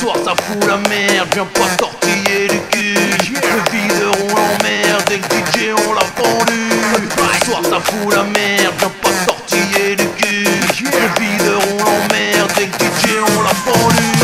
soir ça fout la merde, viens pas tortiller du cul. Le videur on l'emmerde et le DJ on l'a pendu. Ce soir ça fout la merde, viens pas tortiller du cul. Le videur on l'emmerde et le DJ on l'a pendu.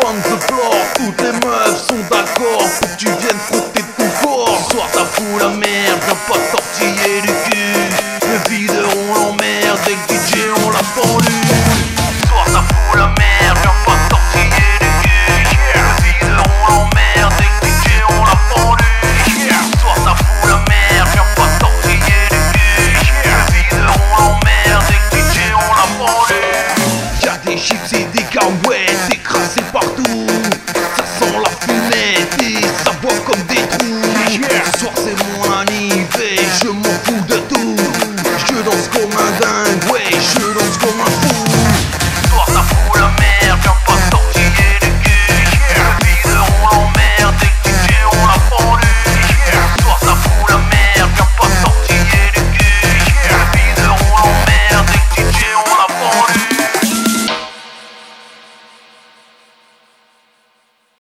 bang the floor Toutes les meufs sont d'accord. Pour que tu viennes frotter tout fort Soir t'as fou la merde forcément